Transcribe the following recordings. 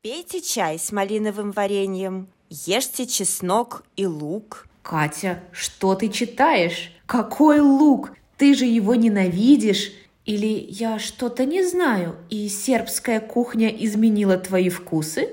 Пейте чай с малиновым вареньем, ешьте чеснок и лук. Катя, что ты читаешь? Какой лук? Ты же его ненавидишь. Или я что-то не знаю, и сербская кухня изменила твои вкусы?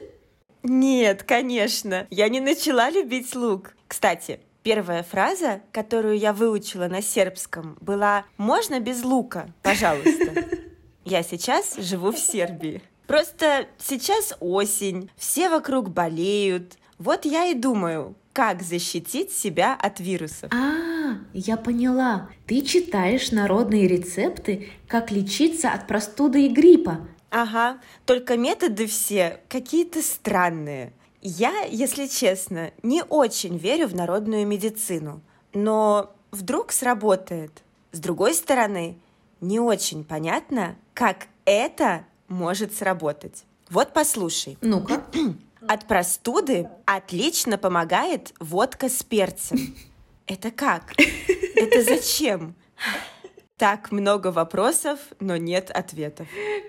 Нет, конечно, я не начала любить лук. Кстати, первая фраза, которую я выучила на сербском, была «Можно без лука, пожалуйста?» Я сейчас живу в Сербии. Просто сейчас осень, все вокруг болеют. Вот я и думаю, как защитить себя от вирусов. А, я поняла. Ты читаешь народные рецепты, как лечиться от простуды и гриппа. Ага, только методы все какие-то странные. Я, если честно, не очень верю в народную медицину, но вдруг сработает. С другой стороны, не очень понятно, как это может сработать. Вот послушай. Ну-ка. От простуды отлично помогает водка с перцем. Это как? Это зачем? Так много вопросов, но нет ответов.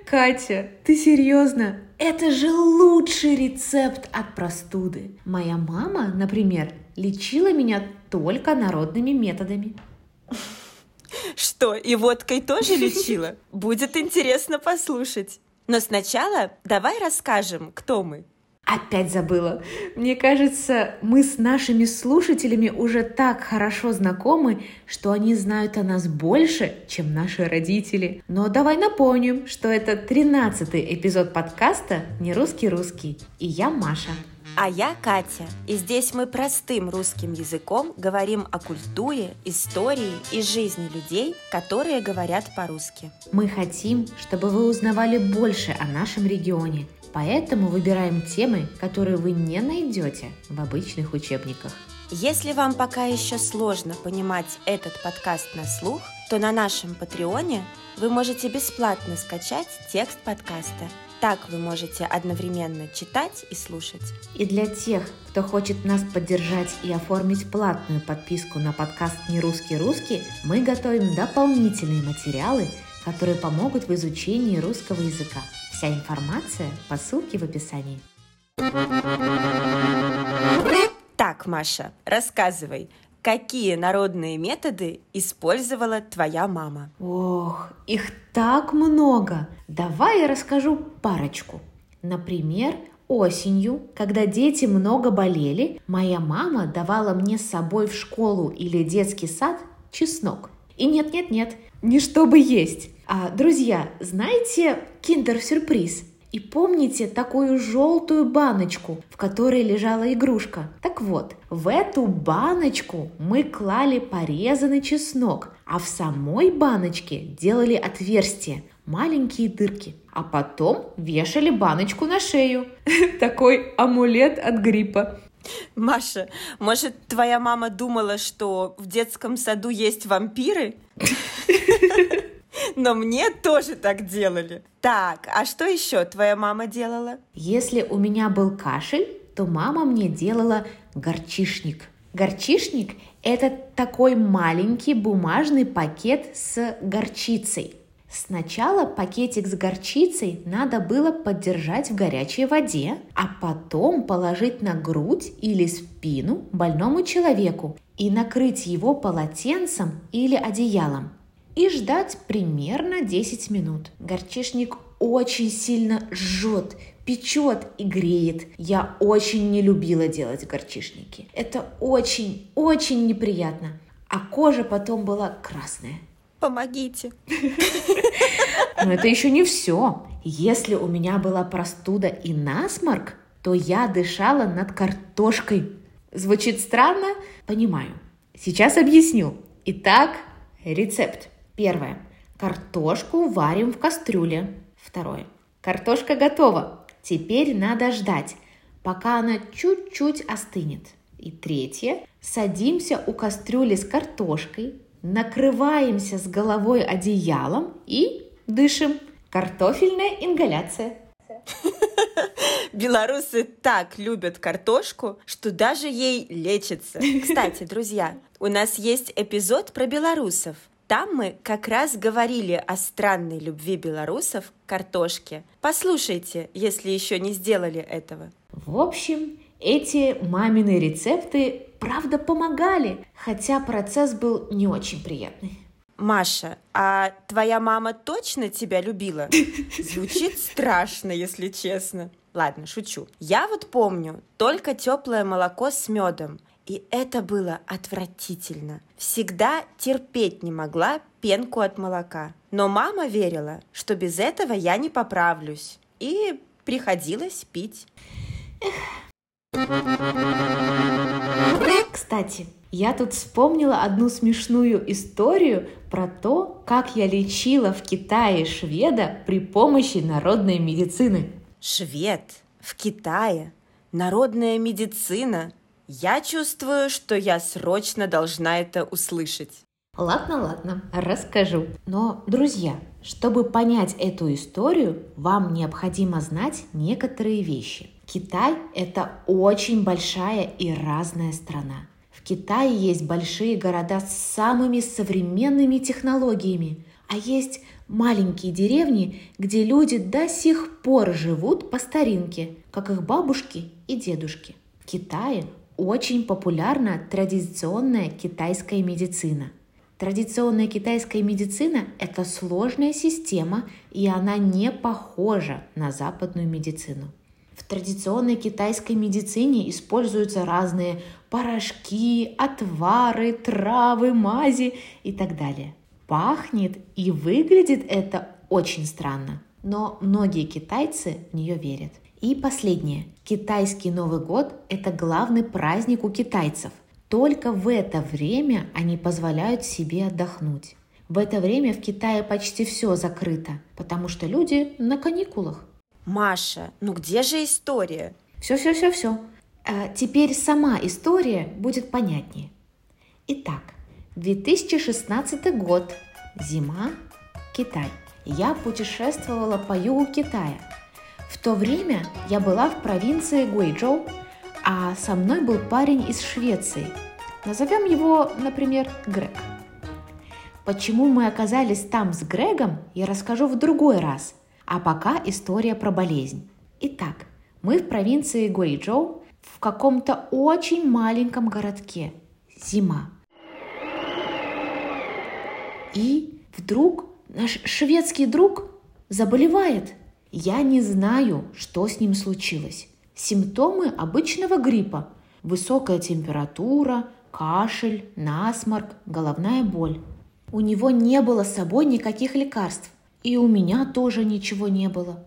Катя, ты серьезно? Это же лучший рецепт от простуды. Моя мама, например, лечила меня только народными методами. Что, и водкой тоже лечила? Будет интересно послушать. Но сначала давай расскажем, кто мы. Опять забыла. Мне кажется, мы с нашими слушателями уже так хорошо знакомы, что они знают о нас больше, чем наши родители. Но давай напомним, что это 13-й эпизод подкаста «Не русский-русский». И я Маша. А я Катя, и здесь мы простым русским языком говорим о культуре, истории и жизни людей, которые говорят по-русски. Мы хотим, чтобы вы узнавали больше о нашем регионе, поэтому выбираем темы, которые вы не найдете в обычных учебниках. Если вам пока еще сложно понимать этот подкаст на слух, то на нашем Патреоне вы можете бесплатно скачать текст подкаста – так вы можете одновременно читать и слушать. И для тех, кто хочет нас поддержать и оформить платную подписку на подкаст «Не русский русский», мы готовим дополнительные материалы, которые помогут в изучении русского языка. Вся информация по ссылке в описании. Так, Маша, рассказывай, Какие народные методы использовала твоя мама? Ох, их так много. Давай я расскажу парочку. Например, осенью, когда дети много болели, моя мама давала мне с собой в школу или детский сад чеснок. И нет-нет-нет, не чтобы есть. А, друзья, знаете киндер-сюрприз? И помните такую желтую баночку, в которой лежала игрушка? Так вот, в эту баночку мы клали порезанный чеснок, а в самой баночке делали отверстия, маленькие дырки. А потом вешали баночку на шею. Такой амулет от гриппа. Маша, может, твоя мама думала, что в детском саду есть вампиры? Но мне тоже так делали. Так, а что еще твоя мама делала? Если у меня был кашель, то мама мне делала горчишник. Горчишник – это такой маленький бумажный пакет с горчицей. Сначала пакетик с горчицей надо было поддержать в горячей воде, а потом положить на грудь или спину больному человеку и накрыть его полотенцем или одеялом и ждать примерно 10 минут. Горчишник очень сильно жжет, печет и греет. Я очень не любила делать горчишники. Это очень-очень неприятно. А кожа потом была красная. Помогите. Но это еще не все. Если у меня была простуда и насморк, то я дышала над картошкой. Звучит странно? Понимаю. Сейчас объясню. Итак, рецепт. Первое. Картошку варим в кастрюле. Второе. Картошка готова. Теперь надо ждать, пока она чуть-чуть остынет. И третье. Садимся у кастрюли с картошкой, накрываемся с головой одеялом и дышим. Картофельная ингаляция. Белорусы так любят картошку, что даже ей лечится. Кстати, друзья, у нас есть эпизод про белорусов. Там мы как раз говорили о странной любви белорусов к картошке. Послушайте, если еще не сделали этого. В общем, эти мамины рецепты правда помогали, хотя процесс был не очень приятный. Маша, а твоя мама точно тебя любила? Звучит страшно, если честно. Ладно, шучу. Я вот помню только теплое молоко с медом. И это было отвратительно. Всегда терпеть не могла пенку от молока. Но мама верила, что без этого я не поправлюсь. И приходилось пить. Кстати, я тут вспомнила одну смешную историю про то, как я лечила в Китае шведа при помощи народной медицины. Швед в Китае? Народная медицина? Я чувствую, что я срочно должна это услышать. Ладно, ладно, расскажу. Но, друзья, чтобы понять эту историю, вам необходимо знать некоторые вещи. Китай – это очень большая и разная страна. В Китае есть большие города с самыми современными технологиями, а есть маленькие деревни, где люди до сих пор живут по старинке, как их бабушки и дедушки. В Китае очень популярна традиционная китайская медицина. Традиционная китайская медицина – это сложная система, и она не похожа на западную медицину. В традиционной китайской медицине используются разные порошки, отвары, травы, мази и так далее. Пахнет и выглядит это очень странно, но многие китайцы в нее верят. И последнее. Китайский Новый год – это главный праздник у китайцев. Только в это время они позволяют себе отдохнуть. В это время в Китае почти все закрыто, потому что люди на каникулах. Маша, ну где же история? Все-все-все-все. А теперь сама история будет понятнее. Итак, 2016 год, зима, Китай. Я путешествовала по югу Китая – в то время я была в провинции Гуэйчжоу, а со мной был парень из Швеции. Назовем его, например, Грег. Почему мы оказались там с Грегом, я расскажу в другой раз. А пока история про болезнь. Итак, мы в провинции Гуэйчжоу в каком-то очень маленьком городке. Зима. И вдруг наш шведский друг заболевает – я не знаю, что с ним случилось. Симптомы обычного гриппа. Высокая температура, кашель, насморк, головная боль. У него не было с собой никаких лекарств. И у меня тоже ничего не было.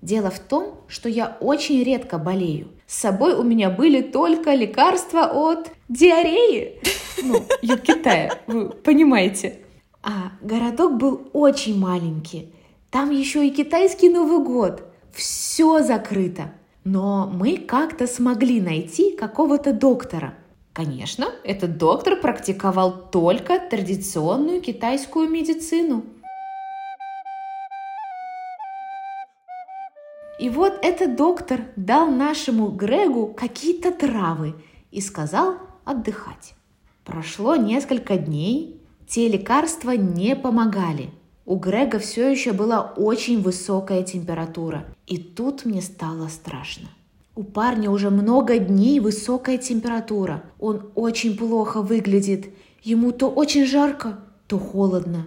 Дело в том, что я очень редко болею. С собой у меня были только лекарства от диареи. Ну, юг Китая, вы понимаете. А городок был очень маленький. Там еще и китайский Новый год. Все закрыто. Но мы как-то смогли найти какого-то доктора. Конечно, этот доктор практиковал только традиционную китайскую медицину. И вот этот доктор дал нашему Грегу какие-то травы и сказал отдыхать. Прошло несколько дней, те лекарства не помогали – у Грега все еще была очень высокая температура, и тут мне стало страшно. У парня уже много дней высокая температура. Он очень плохо выглядит. Ему то очень жарко, то холодно.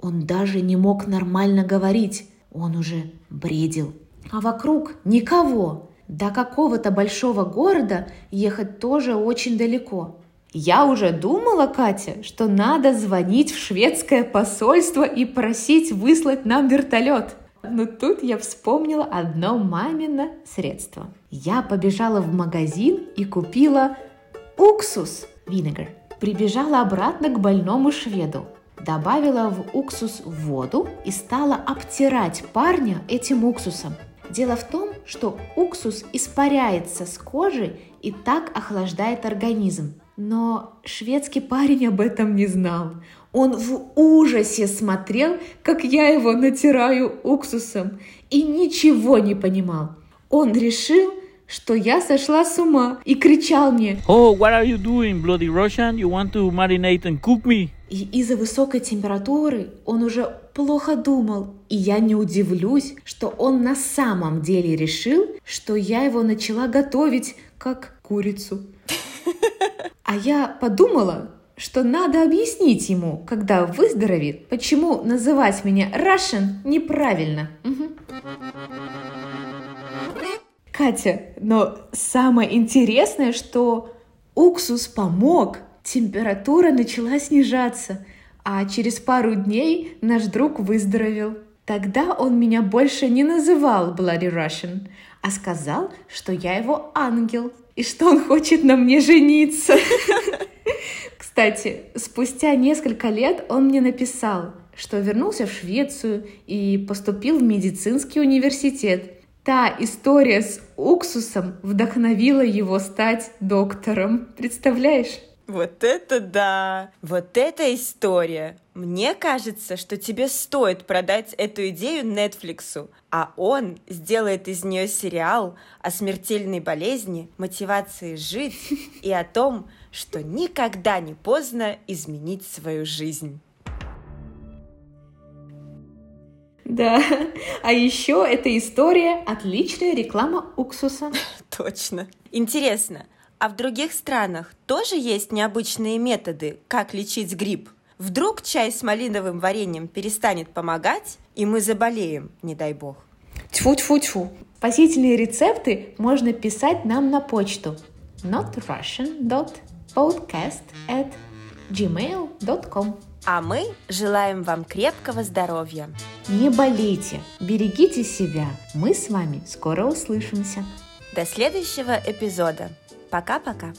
Он даже не мог нормально говорить. Он уже бредил. А вокруг никого. До какого-то большого города ехать тоже очень далеко. Я уже думала, Катя, что надо звонить в шведское посольство и просить выслать нам вертолет. Но тут я вспомнила одно мамино средство. Я побежала в магазин и купила уксус, винегар. Прибежала обратно к больному шведу. Добавила в уксус воду и стала обтирать парня этим уксусом. Дело в том, что уксус испаряется с кожи и так охлаждает организм. Но шведский парень об этом не знал. Он в ужасе смотрел, как я его натираю уксусом, и ничего не понимал. Он решил, что я сошла с ума и кричал мне Oh, what are you doing, bloody Russian? You want to marinate and cook me? И из-за высокой температуры он уже плохо думал, и я не удивлюсь, что он на самом деле решил, что я его начала готовить как курицу. А я подумала, что надо объяснить ему, когда выздоровеет, почему называть меня Russian неправильно. Мгм. Катя, но самое интересное, что уксус помог, температура начала снижаться, а через пару дней наш друг выздоровел. Тогда он меня больше не называл Bloody Russian, а сказал, что я его ангел и что он хочет на мне жениться. Кстати, спустя несколько лет он мне написал, что вернулся в Швецию и поступил в медицинский университет. Та история с уксусом вдохновила его стать доктором. Представляешь? Вот это да! Вот эта история! Мне кажется, что тебе стоит продать эту идею Нетфликсу, а он сделает из нее сериал о смертельной болезни, мотивации жить и о том, что никогда не поздно изменить свою жизнь. Да. А еще эта история отличная реклама уксуса. Точно. Интересно, а в других странах тоже есть необычные методы, как лечить грипп? Вдруг чай с малиновым вареньем перестанет помогать, и мы заболеем, не дай бог. Тьфу-тьфу-тьфу. Спасительные рецепты можно писать нам на почту notrussian.podcast at gmail.com А мы желаем вам крепкого здоровья. Не болейте, берегите себя. Мы с вами скоро услышимся. До следующего эпизода. Пока-пока.